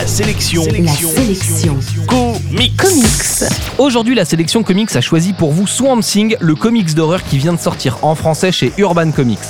La sélection. La sélection. Comics. Comics. Aujourd'hui, la sélection comics a choisi pour vous Swamp Thing, le comics d'horreur qui vient de sortir en français chez Urban Comics.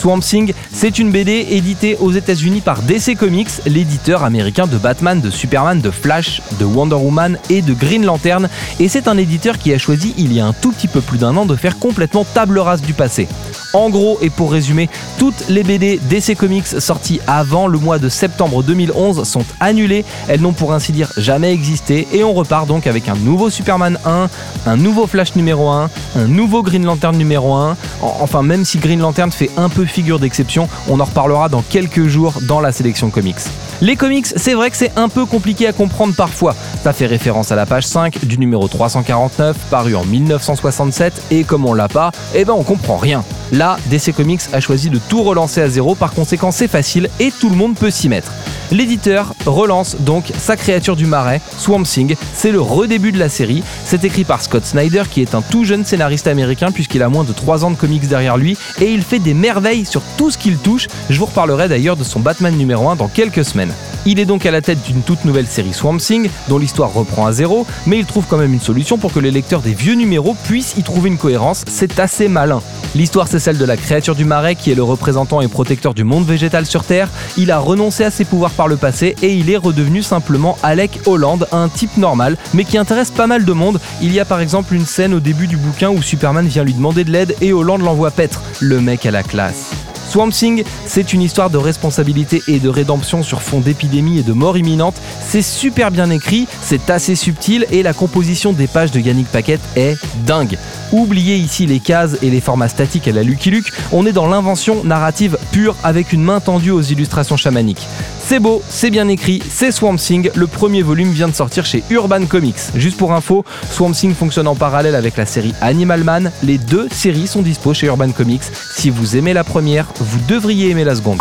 Swamp Thing, c'est une BD éditée aux États-Unis par DC Comics, l'éditeur américain de Batman, de Superman, de Flash, de Wonder Woman et de Green Lantern. Et c'est un éditeur qui a choisi il y a un tout petit peu plus d'un an de faire complètement table rase du passé. En gros, et pour résumer, toutes les BD DC Comics sorties avant le mois de septembre 2011 sont annulées, elles n'ont pour ainsi dire jamais existé, et on repart donc avec un nouveau Superman 1, un nouveau Flash numéro 1, un nouveau Green Lantern numéro 1, enfin même si Green Lantern fait un peu figure d'exception, on en reparlera dans quelques jours dans la sélection comics. Les comics, c'est vrai que c'est un peu compliqué à comprendre parfois. Ça fait référence à la page 5 du numéro 349, paru en 1967, et comme on l'a pas, eh ben on comprend rien. Là, DC Comics a choisi de tout relancer à zéro, par conséquent c'est facile et tout le monde peut s'y mettre. L'éditeur relance donc sa créature du marais, Swamp Thing. C'est le redébut de la série. C'est écrit par Scott Snyder, qui est un tout jeune scénariste américain, puisqu'il a moins de 3 ans de comics derrière lui, et il fait des merveilles sur tout ce qu'il touche. Je vous reparlerai d'ailleurs de son Batman numéro 1 dans quelques semaines. Il est donc à la tête d'une toute nouvelle série Swamp Thing, dont l'histoire reprend à zéro, mais il trouve quand même une solution pour que les lecteurs des vieux numéros puissent y trouver une cohérence. C'est assez malin. L'histoire, c'est celle de la créature du marais qui est le représentant et protecteur du monde végétal sur Terre. Il a renoncé à ses pouvoirs par le passé et il est redevenu simplement Alec Holland, un type normal, mais qui intéresse pas mal de monde. Il y a par exemple une scène au début du bouquin où Superman vient lui demander de l'aide et Holland l'envoie paître. Le mec à la classe. Swamp Thing, c'est une histoire de responsabilité et de rédemption sur fond d'épidémie et de mort imminente. C'est super bien écrit, c'est assez subtil et la composition des pages de Yannick Paquette est dingue. Oubliez ici les cases et les formats statiques à la Lucky Luke, on est dans l'invention narrative pure avec une main tendue aux illustrations chamaniques. C'est beau, c'est bien écrit, c'est Swamp Thing. Le premier volume vient de sortir chez Urban Comics. Juste pour info, Swamp Thing fonctionne en parallèle avec la série Animal Man. Les deux séries sont dispo chez Urban Comics. Si vous aimez la première, vous devriez aimer la seconde.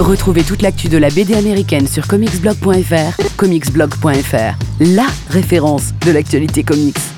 Retrouvez toute l'actu de la BD américaine sur comicsblog.fr. Comicsblog.fr, la référence de l'actualité comics.